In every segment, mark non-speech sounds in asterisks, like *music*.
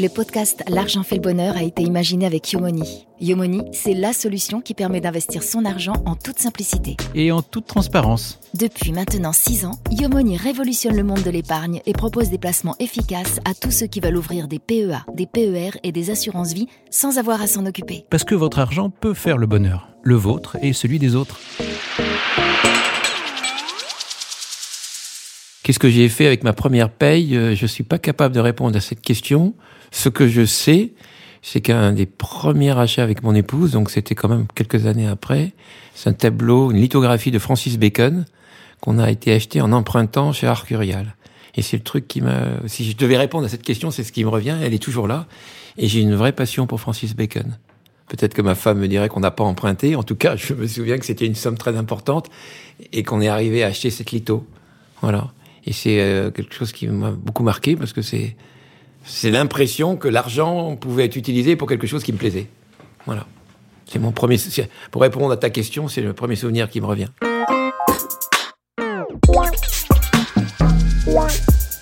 Le podcast L'argent fait le bonheur a été imaginé avec Yomoni. Yomoni, c'est la solution qui permet d'investir son argent en toute simplicité. Et en toute transparence. Depuis maintenant 6 ans, Yomoni révolutionne le monde de l'épargne et propose des placements efficaces à tous ceux qui veulent ouvrir des PEA, des PER et des assurances-vie sans avoir à s'en occuper. Parce que votre argent peut faire le bonheur, le vôtre et celui des autres. Qu'est-ce que j'ai fait avec ma première paye? Euh, Je suis pas capable de répondre à cette question. Ce que je sais, c'est qu'un des premiers achats avec mon épouse, donc c'était quand même quelques années après, c'est un tableau, une lithographie de Francis Bacon qu'on a été acheté en empruntant chez Arcurial. Et c'est le truc qui m'a... Si je devais répondre à cette question, c'est ce qui me revient, elle est toujours là. Et j'ai une vraie passion pour Francis Bacon. Peut-être que ma femme me dirait qu'on n'a pas emprunté. En tout cas, je me souviens que c'était une somme très importante et qu'on est arrivé à acheter cette litho. Voilà. Et c'est euh, quelque chose qui m'a beaucoup marqué parce que c'est c'est l'impression que l'argent pouvait être utilisé pour quelque chose qui me plaisait. Voilà. C'est mon premier. Pour répondre à ta question, c'est le premier souvenir qui me revient.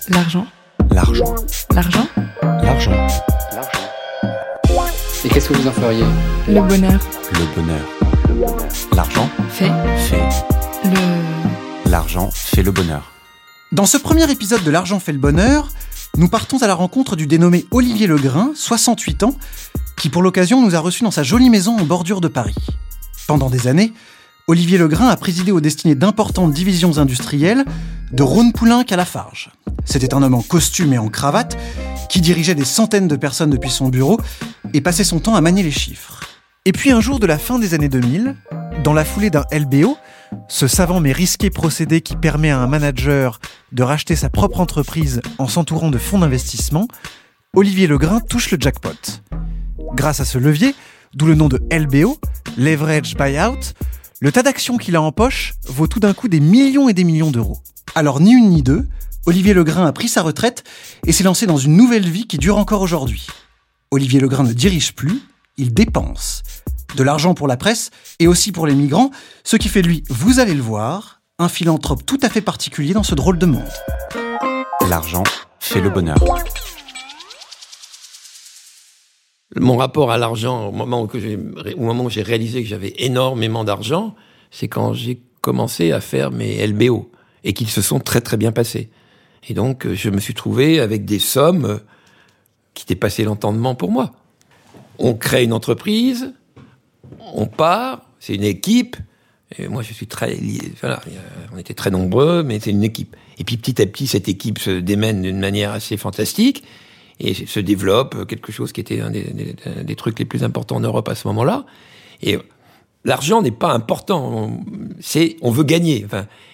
L'argent. L'argent. L'argent. L'argent. Et qu'est-ce que vous en feriez? Le bonheur. Le bonheur. L'argent Fait. fait. Le. L'argent fait le bonheur. Dans ce premier épisode de L'argent fait le bonheur, nous partons à la rencontre du dénommé Olivier Legrain, 68 ans, qui pour l'occasion nous a reçus dans sa jolie maison en bordure de Paris. Pendant des années, Olivier Legrain a présidé aux destinées d'importantes divisions industrielles, de Rhône-Poulenc à Lafarge. C'était un homme en costume et en cravate qui dirigeait des centaines de personnes depuis son bureau et passait son temps à manier les chiffres. Et puis un jour de la fin des années 2000, dans la foulée d'un LBO, ce savant mais risqué procédé qui permet à un manager de racheter sa propre entreprise en s'entourant de fonds d'investissement, Olivier Legrain touche le jackpot. Grâce à ce levier, d'où le nom de LBO, Leverage Buyout, le tas d'actions qu'il a en poche vaut tout d'un coup des millions et des millions d'euros. Alors ni une ni deux, Olivier Legrain a pris sa retraite et s'est lancé dans une nouvelle vie qui dure encore aujourd'hui. Olivier Legrain ne dirige plus, il dépense de l'argent pour la presse et aussi pour les migrants, ce qui fait de lui, vous allez le voir, un philanthrope tout à fait particulier dans ce drôle de monde. L'argent fait le bonheur. Mon rapport à l'argent, au moment où, j'ai- au moment où j'ai réalisé que j'avais énormément d'argent, c'est quand j'ai commencé à faire mes LBO et qu'ils se sont très très bien passés. Et donc, je me suis trouvé avec des sommes qui dépassaient l'entendement pour moi. On crée une entreprise, on part, c'est une équipe. Et moi, je suis très. Voilà, a- on était très nombreux, mais c'est une équipe. Et puis petit à petit, cette équipe se démène d'une manière assez fantastique et se développe quelque chose qui était un des, trucs les plus importants en Europe à ce moment-là. Et l'argent n'est pas important. On- C'est on veut gagner.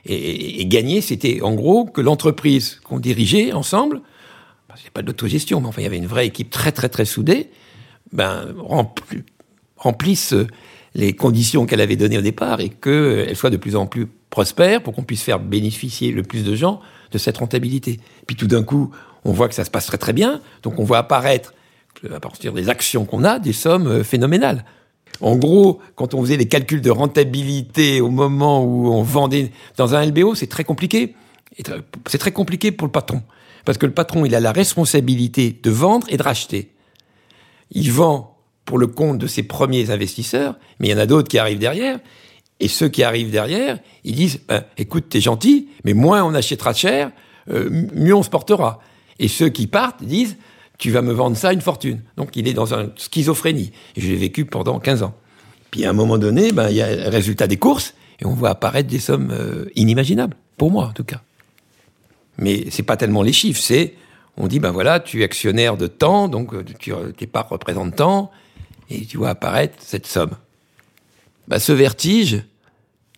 Et, gagner, c'était en gros que l'entreprise qu'on dirigeait ensemble, n'y a pas d'autogestion, mais enfin il y avait une vraie équipe très très très soudée, ben rempli- remplisse les conditions qu'elle avait données au départ et qu'elle soit de plus en plus prospère pour qu'on puisse faire bénéficier le plus de gens de cette rentabilité. Puis tout d'un coup, on voit que ça se passe très très bien, donc on voit apparaître, à partir des actions qu'on a, des sommes euh, phénoménales. En gros, quand on faisait les calculs de rentabilité au moment où on vendait dans un LBO, c'est très compliqué. C'est très compliqué pour le patron. Parce que le patron, il a la responsabilité de vendre et de racheter. Il vend pour le compte de ses premiers investisseurs, mais il y en a d'autres qui arrivent derrière. Et ceux qui arrivent derrière, ils disent ben, écoute, t'es gentil, mais moins on achètera cher, euh, mieux on se portera. Et ceux qui partent disent tu vas me vendre ça une fortune. Donc il est dans une schizophrénie. Et je l'ai vécu pendant 15 ans. Puis à un moment donné, ben, il y a le résultat des courses, et on voit apparaître des sommes euh, inimaginables, pour moi en tout cas. Mais c'est pas tellement les chiffres, c'est on dit ben voilà, tu es actionnaire de temps, donc euh, tu, tes parts représentent tant, et tu vois apparaître cette somme. Ben, ce vertige,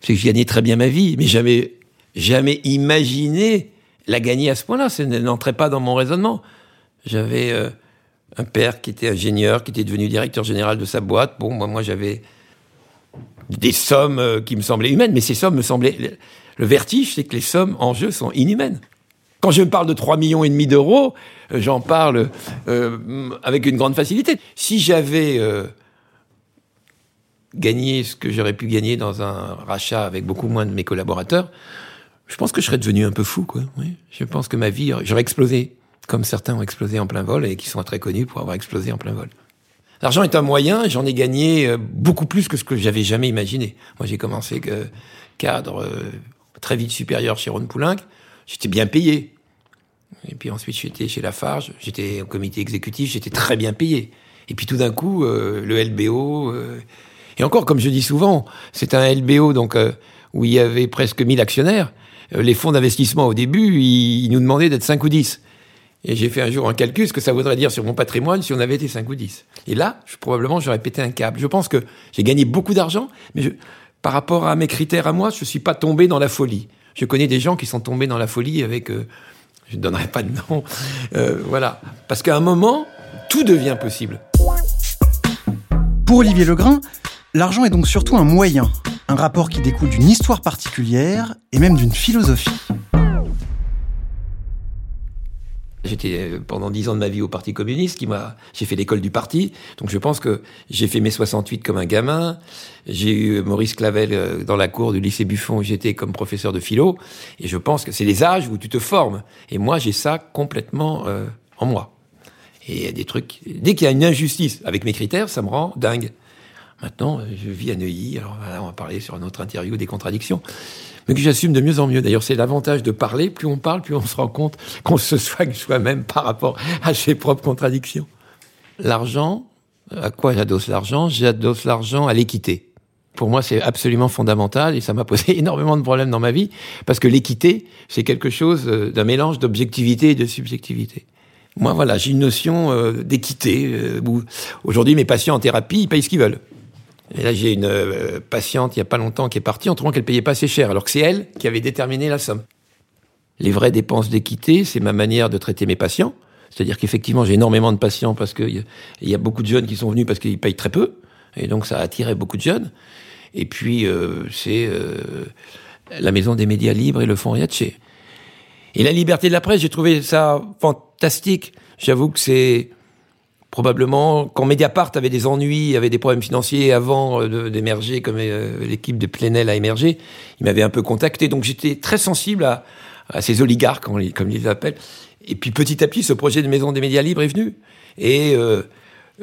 c'est que je gagnais très bien ma vie, mais jamais, jamais imaginé la gagner à ce point-là. Ça n'entrait pas dans mon raisonnement. J'avais euh, un père qui était ingénieur, qui était devenu directeur général de sa boîte. Bon, moi, moi j'avais des sommes euh, qui me semblaient humaines, mais ces sommes me semblaient. Le vertige, c'est que les sommes en jeu sont inhumaines. Quand je parle de 3 millions et demi d'euros, euh, j'en parle euh, avec une grande facilité. Si j'avais euh, gagné ce que j'aurais pu gagner dans un rachat avec beaucoup moins de mes collaborateurs, je pense que je serais devenu un peu fou, quoi. Je pense que ma vie, j'aurais explosé. comme certains ont explosé en plein vol et qui sont très connus pour avoir explosé en plein vol. L'argent est un moyen, j'en ai gagné beaucoup plus que ce que j'avais jamais imaginé. Moi, j'ai commencé cadre très vite supérieur chez Ron Poulenc, j'étais bien payé. Et puis ensuite, j'étais chez Lafarge, j'étais au comité exécutif, j'étais très bien payé. Et puis tout d'un coup, euh, le LBO. et encore, comme je dis souvent, c'est un LBO donc où il y avait presque 1000 actionnaires. les fonds d'investissement au début, ils, nous demandaient d'être 5 ou 10. Et j'ai fait un jour un calcul, ce que ça voudrait dire sur mon patrimoine si on avait été 5 ou 10. Et là, probablement, j'aurais pété un câble. Je pense que j'ai gagné beaucoup d'argent, mais par rapport à mes critères à moi, je ne suis pas tombé dans la folie. Je connais des gens qui sont tombés dans la folie avec... Euh, je ne donnerai pas de nom. Euh, voilà. Parce qu'à un moment, tout devient possible. Pour Olivier Legrain, l'argent est donc surtout un moyen, un rapport qui découle d'une histoire particulière et même d'une philosophie. J'étais euh, pendant dix ans de ma vie au Parti communiste, qui m'a, j'ai fait l'école du parti, donc je pense que j'ai fait mes 68 comme un gamin. J'ai eu Maurice Clavel euh, dans la cour du lycée Buffon où j'étais comme professeur de philo, et je pense que c'est les âges où tu te formes. Et moi, j'ai ça complètement euh, en moi. Et des trucs. Dès qu'il y a une injustice avec mes critères, ça me rend dingue. Maintenant, je vis à Neuilly. Alors, on va parler sur un autre interview des contradictions mais que j'assume de mieux en mieux. D'ailleurs, c'est l'avantage de parler. Plus on parle, plus on se rend compte qu'on se soigne soi-même par rapport à ses propres contradictions. L'argent, à quoi j'adosse l'argent? J'adosse l'argent à l'équité. Pour moi, c'est absolument fondamental et ça m'a posé *laughs* énormément de problèmes dans ma vie parce que l'équité, c'est quelque chose euh, d'un mélange d'objectivité et de subjectivité. Moi, voilà, j'ai une notion euh, d'équité. Euh, aujourd'hui, mes patients en thérapie, ils payent ce qu'ils veulent. Et là, j'ai une euh, patiente il y a pas longtemps qui est partie en trouvant qu'elle payait pas assez cher, alors que c'est elle qui avait déterminé la somme. Les vraies dépenses d'équité, c'est ma manière de traiter mes patients. C'est-à-dire qu'effectivement, j'ai énormément de patients parce qu'il y, y, a beaucoup de jeunes qui sont venus parce qu'ils payent très peu. Et donc, ça a attiré beaucoup de jeunes. Et puis, euh, c'est euh, la Maison des médias libres et le Fonds Riache. Et la liberté de la presse, j'ai trouvé ça fantastique. J'avoue que c'est probablement quand Mediapart avait des ennuis, avait des problèmes financiers avant euh, d'émerger, comme euh, l'équipe de Plenel a émergé, il m'avait un peu contacté. Donc j'étais très sensible à, ces oligarques, comme ils les appellent. Et puis petit à petit, ce projet de maison des médias libres est venu. Et euh,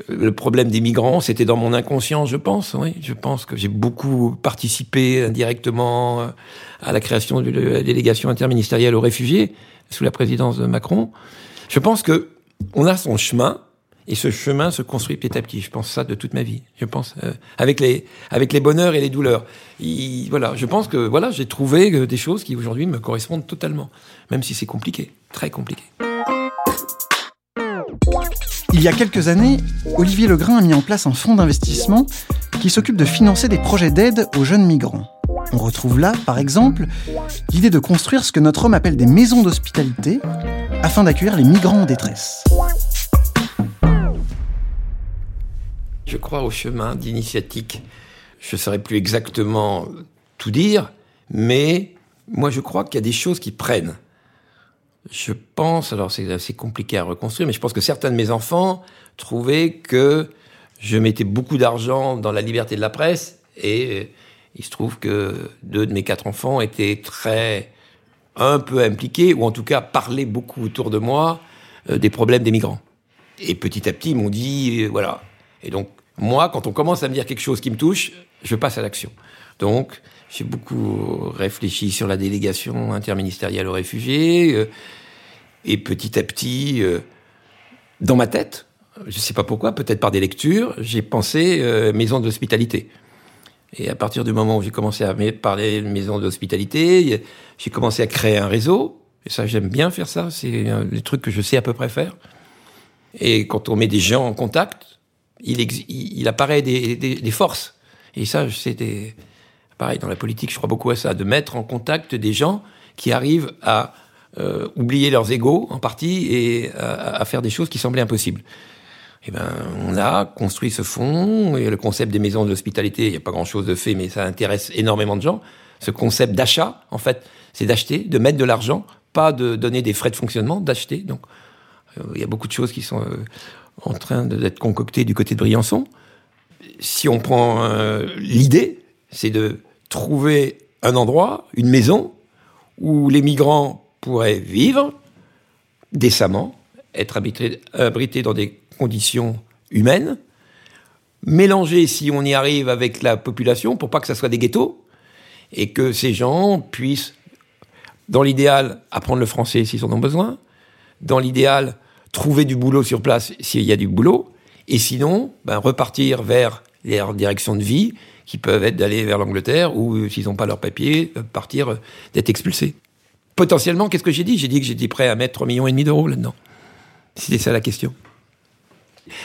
le problème des migrants, c'était dans mon inconscient, je pense. Oui, je pense que j'ai beaucoup participé indirectement à la création de la délégation interministérielle aux réfugiés sous la présidence de Macron. Je pense que on a son chemin et ce chemin se construit petit à petit. Je pense ça de toute ma vie. Je pense euh, avec les avec les bonheurs et les douleurs. voilà, je pense que voilà, j'ai trouvé euh, des choses qui aujourd'hui me correspondent totalement, même si c'est compliqué, très compliqué. Il y a quelques années, Olivier Legrain a mis en place un fonds d'investissement qui s'occupe de financer des projets d'aide aux jeunes migrants. On retrouve là, par exemple, l'idée de construire ce que notre homme appelle des maisons d'hospitalité afin d'accueillir les migrants en détresse. Je crois au chemin d'initiatique. Je ne saurais plus exactement tout dire, mais moi je crois qu'il y a des choses qui prennent. Je pense, alors c'est assez compliqué à reconstruire, mais je pense que certains de mes enfants trouvaient que je mettais beaucoup d'argent dans la liberté de la presse et il se trouve que deux de mes quatre enfants étaient très un peu impliqués, ou en tout cas parlaient beaucoup autour de moi euh, des problèmes des migrants. Et petit à petit, ils m'ont dit, euh, voilà. Et donc, moi, quand on commence à me dire quelque chose qui me touche, je passe à l'action. Donc, j'ai beaucoup réfléchi sur la délégation interministérielle aux réfugiés, euh, et petit à petit, euh, dans ma tête, je ne sais pas pourquoi, peut-être par des lectures, j'ai pensé euh, maison d'hospitalité. Et à partir du moment où j'ai commencé à parler de maison d'hospitalité, j'ai commencé à créer un réseau. Et ça, j'aime bien faire ça. C'est des trucs que je sais à peu près faire. Et quand on met des gens en contact, il, apparaît des, forces. Et ça, c'est pareil dans la politique, je crois beaucoup à ça, de mettre en contact des gens qui arrivent à euh, oublier leurs égaux en partie et à, faire des choses qui semblaient impossibles. Eh ben, on a construit ce fonds et le concept des maisons de l'hospitalité. Il n'y a pas grand-chose de fait, mais ça intéresse énormément de gens. Ce concept d'achat, en fait, c'est d'acheter, de mettre de l'argent, pas de donner des frais de fonctionnement, d'acheter. Donc, euh, il y a beaucoup de choses qui sont euh, en train d'être concocté du côté de Briançon. Si on prend euh, l'idée, c'est de trouver un endroit, une maison, où les migrants pourraient vivre décemment, être abrité, abrité dans des conditions humaines, mélanger, si on y arrive, avec la population pour pas que ça soit des ghettos, et que ces gens puissent, dans l'idéal, apprendre le français s'ils en ont besoin, dans l'idéal, trouver du boulot sur place s'il y a du boulot, et sinon, ben, repartir vers leur direction de vie, qui peuvent être d'aller vers l'Angleterre, ou euh, s'ils n'ont pas leur papier, euh, partir, euh, d'être expulsés. Potentiellement, qu'est-ce que j'ai dit? J'ai dit que j'étais prêt à mettre 3,5 millions d'euros là-dedans. C'était ça la question.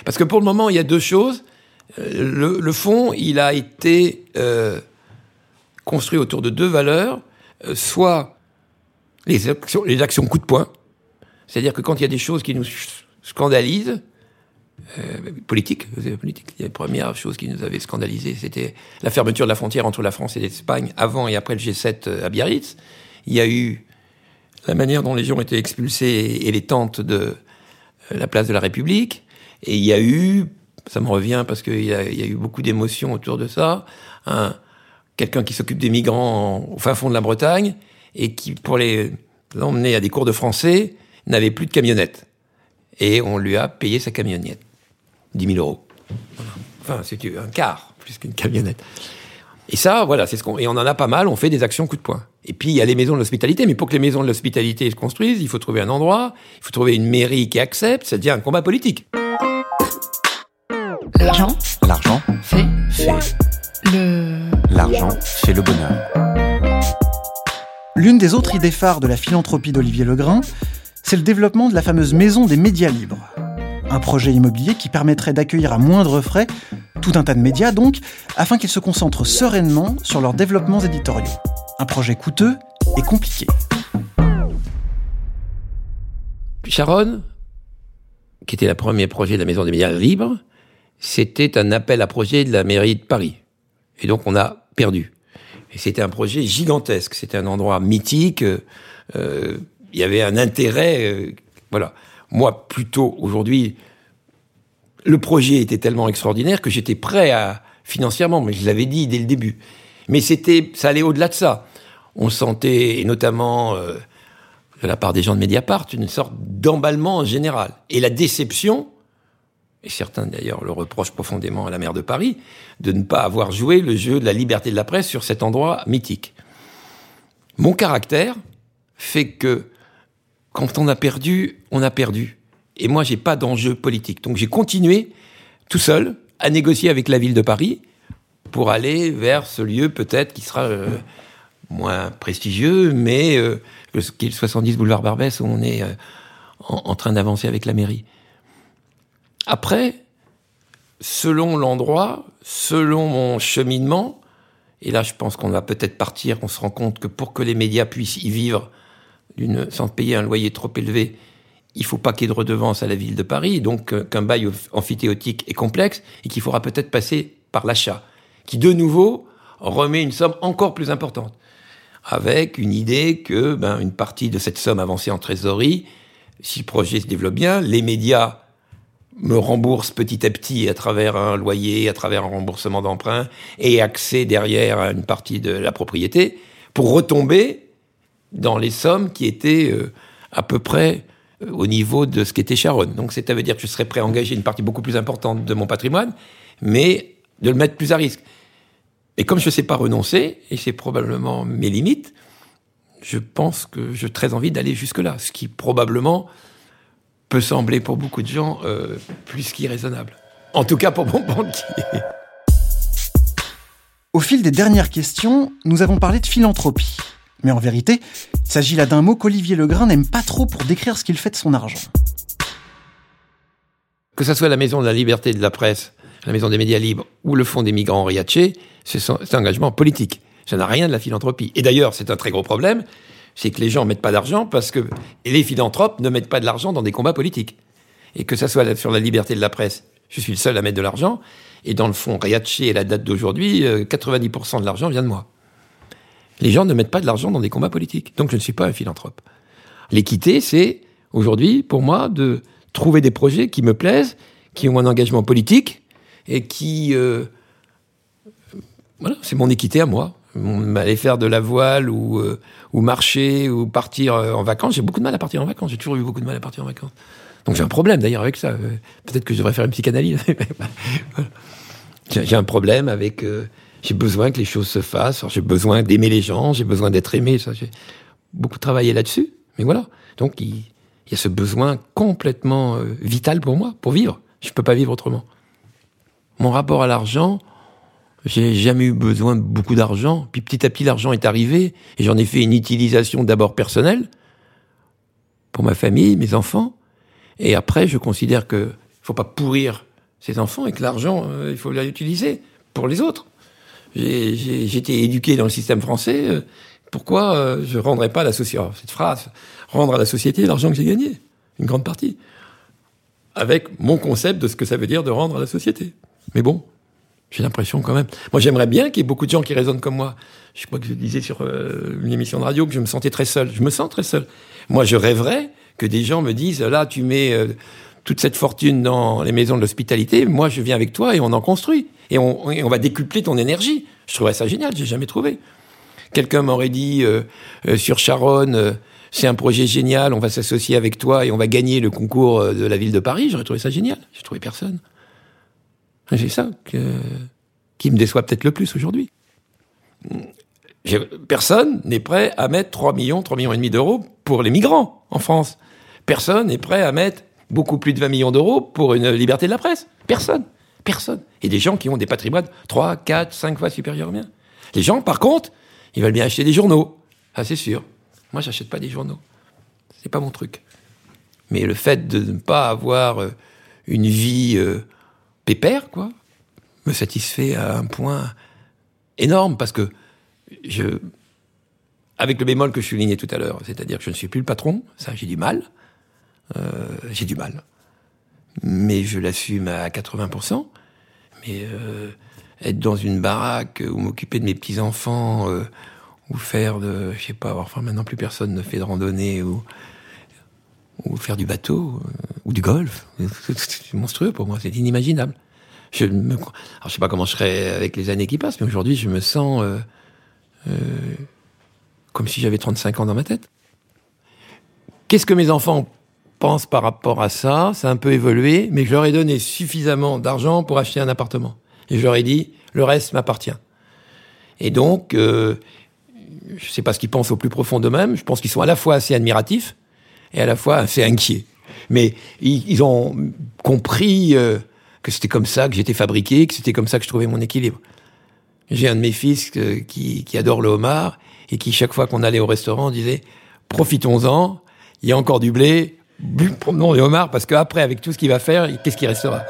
Parce que pour le moment, il y a deux choses. Le, le fonds, il a été euh, construit autour de deux valeurs. Soit les actions, les actions coup de poing, c'est-à-dire que quand il y a des choses qui nous scandalisent, euh, politique, politique, la première chose qui nous avait scandalisé, c'était la fermeture de la frontière entre la France et l'Espagne avant et après le G7 à Biarritz. Il y a eu la manière dont les gens étaient expulsés et les tentes de la place de la République. Et il y a eu, ça me revient parce qu'il y, a, eu beaucoup d'émotions autour de ça, un, quelqu'un qui s'occupe des migrants au fin fond de la Bretagne et qui, pour les emmener à des cours de français, n'avait plus de camionnette. Et on lui a payé sa camionnette. 10 000 euros. Enfin, c'est un quart, plus qu'une camionnette. Et ça, voilà, c'est ce qu'on, et on en a pas mal, on fait des actions coup de poing. Et puis, il y a les maisons de l'hospitalité, mais pour que les maisons de l'hospitalité se construisent, il faut trouver un endroit, il faut trouver une mairie qui accepte, ça devient un combat politique. L'argent L'argent fait fait. le. L'argent fait le bonheur. L'une des autres idées phares de la philanthropie d'Olivier Legrain, c'est le développement de la fameuse maison des médias libres. Un projet immobilier qui permettrait d'accueillir à moindre frais tout un tas de médias donc, afin qu'ils se concentrent sereinement sur leurs développements éditoriaux. Un projet coûteux et compliqué. Sharon, qui était le premier projet de la Maison des médias libres, c'était un appel à projet de la mairie de Paris. Et donc on a perdu. Et c'était un projet gigantesque. C'était un endroit mythique. Euh, il y avait un intérêt. euh, voilà. Moi, plutôt aujourd'hui, le projet était tellement extraordinaire que j'étais prêt à financièrement, mais je l'avais dit dès le début. Mais c'était, ça allait au-delà de ça. On sentait, et notamment euh, de la part des gens de Mediapart, une sorte d'emballement en général. Et la déception, et certains d'ailleurs le reprochent profondément à la maire de Paris, de ne pas avoir joué le jeu de la liberté de la presse sur cet endroit mythique. Mon caractère fait que quand on a perdu, on a perdu. Et moi, j'ai pas d'enjeu politique. Donc j'ai continué tout seul à négocier avec la ville de Paris pour aller vers ce lieu peut-être qui sera euh, moins prestigieux, mais euh, le qui est le 70 boulevard Barbès où on est euh, en, en train d'avancer avec la mairie. Après, selon l'endroit, selon mon cheminement, et là je pense qu'on va peut-être partir, on se rend compte que pour que les médias puissent y vivre d'une- sans payer un loyer trop élevé, il faut pas qu'il y ait de redevance à la ville de Paris, donc euh, qu'un bail amphithéotique est complexe et qu'il faudra peut-être passer par l'achat, qui de nouveau remet une somme encore plus importante, avec une idée que ben, une partie de cette somme avancée en trésorerie, si le projet se développe bien, les médias me remboursent petit à petit à travers un loyer, à travers un remboursement d'emprunt et accès derrière à une partie de la propriété, pour retomber dans les sommes qui étaient euh, à peu près euh, au niveau de ce qu'était Sharon. Donc ça veut dire que je serais prêt à engager une partie beaucoup plus importante de mon patrimoine, mais de le mettre plus à risque. Et comme je ne sais pas renoncer, et c'est probablement mes limites, je pense que j'ai très envie d'aller jusque-là, ce qui probablement peut sembler pour beaucoup de gens euh, plus qu'irraisonnable. En tout cas pour mon banquier. Au fil des dernières questions, nous avons parlé de philanthropie. Mais en vérité, il s'agit là d'un mot qu'Olivier Legrain n'aime pas trop pour décrire ce qu'il fait de son argent. Que ce soit la Maison de la Liberté de la Presse, la Maison des médias libres ou le Fonds des migrants Henri c'est un engagement politique. Ça n'a rien de la philanthropie. Et d'ailleurs, c'est un très gros problème, c'est que les gens mettent pas d'argent parce que les philanthropes ne mettent pas de l'argent dans des combats politiques. Et que ça soit sur la liberté de la presse, je suis le seul à mettre de l'argent. Et dans le fond, Riaché et la date d'aujourd'hui, euh, 90% de l'argent vient de moi. Les gens ne mettent pas de l'argent dans des combats politiques. Donc je ne suis pas un philanthrope. L'équité, c'est aujourd'hui, pour moi, de trouver des projets qui me plaisent, qui ont un engagement politique et qui... euh, voilà, c'est mon équité à moi. Aller faire de la voile ou, euh, ou marcher ou partir euh, en vacances. J'ai beaucoup de mal à partir en vacances. J'ai toujours eu beaucoup de mal à partir en vacances. Donc j'ai un problème d'ailleurs avec ça. Peut-être que je devrais faire une psychanalyse. *laughs* J'ai un problème avec. J'ai besoin que les choses se fassent. J'ai besoin d'aimer les gens. J'ai besoin d'être aimé. J'ai beaucoup travaillé là-dessus. Mais voilà. Donc il, y a ce besoin complètement euh, vital pour moi, pour vivre. Je peux pas vivre autrement. Mon rapport à l'argent, j'ai jamais eu besoin de beaucoup d'argent. Puis petit à petit, l'argent est arrivé et j'en ai fait une utilisation d'abord personnelle pour ma famille, mes enfants. Et après, je considère que faut pas pourrir ses enfants et que l'argent, euh, il faut l'utiliser pour les autres. Été éduqué dans le système français. euh, pourquoi euh, je rendrais pas à la société cette phrase rendre à la société l'argent que j'ai gagné, une grande partie, avec mon concept de ce que ça veut dire de rendre à la société. Mais bon, j'ai l'impression quand même. Moi, j'aimerais bien qu'il y ait beaucoup de gens qui raisonnent comme moi. Je crois que je disais sur euh, une émission de radio que je me sentais très seul. Je me sens très seul. Moi, je rêverais que des gens me disent là, tu mets toute cette fortune dans les maisons de l'hospitalité. Moi, je viens avec toi et on en construit. Et on, va décupler ton énergie. Je trouverais ça génial. J'ai jamais trouvé. Quelqu'un m'aurait dit euh, euh, sur Charonne, euh, c'est un projet génial, on va s'associer avec toi et on va gagner le concours de la ville de Paris. J'aurais trouvé ça génial. J'ai trouvé personne. C'est ça qui me déçoit peut-être le plus aujourd'hui. Personne n'est prêt à mettre 3 millions, 3 millions et demi d'euros pour les migrants en France. Personne n'est prêt à mettre beaucoup plus de 20 millions d'euros pour une liberté de la presse. Personne. Personne. Et des gens qui ont des patrimoines 3, 4, 5 fois supérieurs aux miens. Les gens, par contre, ils veulent bien acheter des journaux. Ah, c'est sûr. Moi, j'achète pas des journaux. C'est pas mon truc. Mais le fait de ne pas avoir euh, une vie euh, pépère, quoi, me satisfait à un point énorme parce que je, avec le bémol que je soulignais tout à l'heure, c'est-à-dire que je ne suis plus le patron, ça j'ai du mal, euh, j'ai du mal, mais je l'assume à 80%. Mais euh, être dans une baraque ou m'occuper de mes petits enfants euh, ou faire de, je sais pas, maintenant plus personne ne fait de randonnée ou ou faire du bateau euh, ou du golf, c'est monstrueux pour moi, c'est inimaginable. Je me, alors je sais pas comment je serai avec les années qui passent, mais aujourd'hui je me sens euh, euh, comme si j'avais 35 ans dans ma tête. Qu'est-ce que mes enfants pensent par rapport à ça Ça a un peu évolué, mais je leur ai donné suffisamment d'argent pour acheter un appartement. Et je leur ai dit, le reste m'appartient. Et donc, euh, je sais pas ce qu'ils pensent au plus profond d'eux-mêmes. Je pense qu'ils sont à la fois assez admiratifs et à la fois assez inquiets. Mais ils, ont compris euh, que c'était comme ça que j'étais fabriqué, que c'était comme ça que je trouvais mon équilibre. J'ai un de mes fils euh, qui, adore le homard et qui, chaque fois qu'on allait au restaurant, disait Profitons-en, il y a encore du blé, promenons les homards, parce qu'après, avec tout ce qu'il va faire, qu'est-ce qui restera?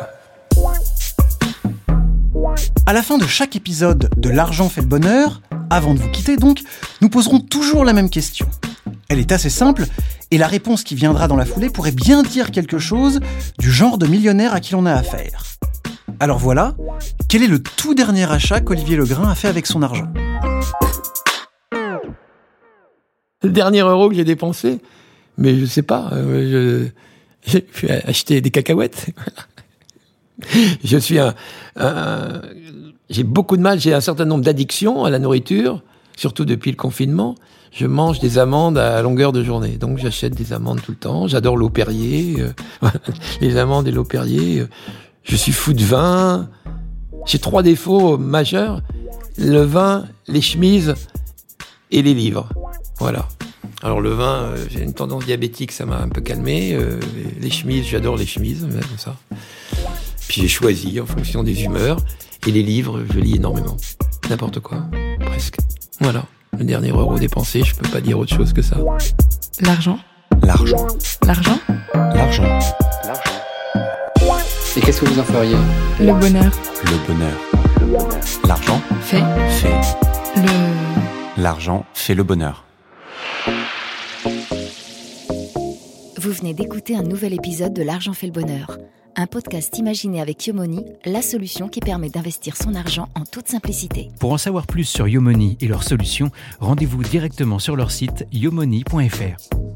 À la fin de chaque épisode de L'argent fait le bonheur, avant de vous quitter donc, nous poserons toujours la même question. Elle est assez simple, et la réponse qui viendra dans la foulée pourrait bien dire quelque chose du genre de millionnaire à qui l'on a affaire. Alors voilà, quel est le tout dernier achat qu'Olivier Legrain a fait avec son argent? Le dernier euro que j'ai dépensé, mais je sais pas, euh, je, *laughs* pu acheter des cacahuètes. *laughs* je suis un, j'ai beaucoup de mal, j'ai un certain nombre d'addictions à la nourriture, surtout depuis le confinement. Je mange des amandes à longueur de journée, donc j'achète des amandes tout le temps. J'adore l'eau Perrier, euh, *laughs* les amandes et l'eau Perrier. euh, Je suis fou de vin. J'ai trois défauts majeurs le vin, les chemises et les livres. Voilà. Alors le vin, euh, j'ai une tendance diabétique, ça m'a un peu calmé. Euh, les- les chemises, j'adore les chemises, euh, comme ça. Puis j'ai choisi en fonction des humeurs. Et les livres, je lis énormément. N'importe quoi, presque. Voilà. Le dernier euro dépensé, je peux pas dire autre chose que ça. L'argent. L'argent. L'argent. L'argent. Et qu'est-ce que vous en feriez? Le bonheur. Le bonheur. L'argent Fait. fait. Le. L'argent fait le bonheur. Vous venez d'écouter un nouvel épisode de L'argent fait le bonheur, un podcast imaginé avec Yomoni, la solution qui permet d'investir son argent en toute simplicité. Pour en savoir plus sur Yomoni et leurs solutions, rendez-vous directement sur leur site yomoni.fr.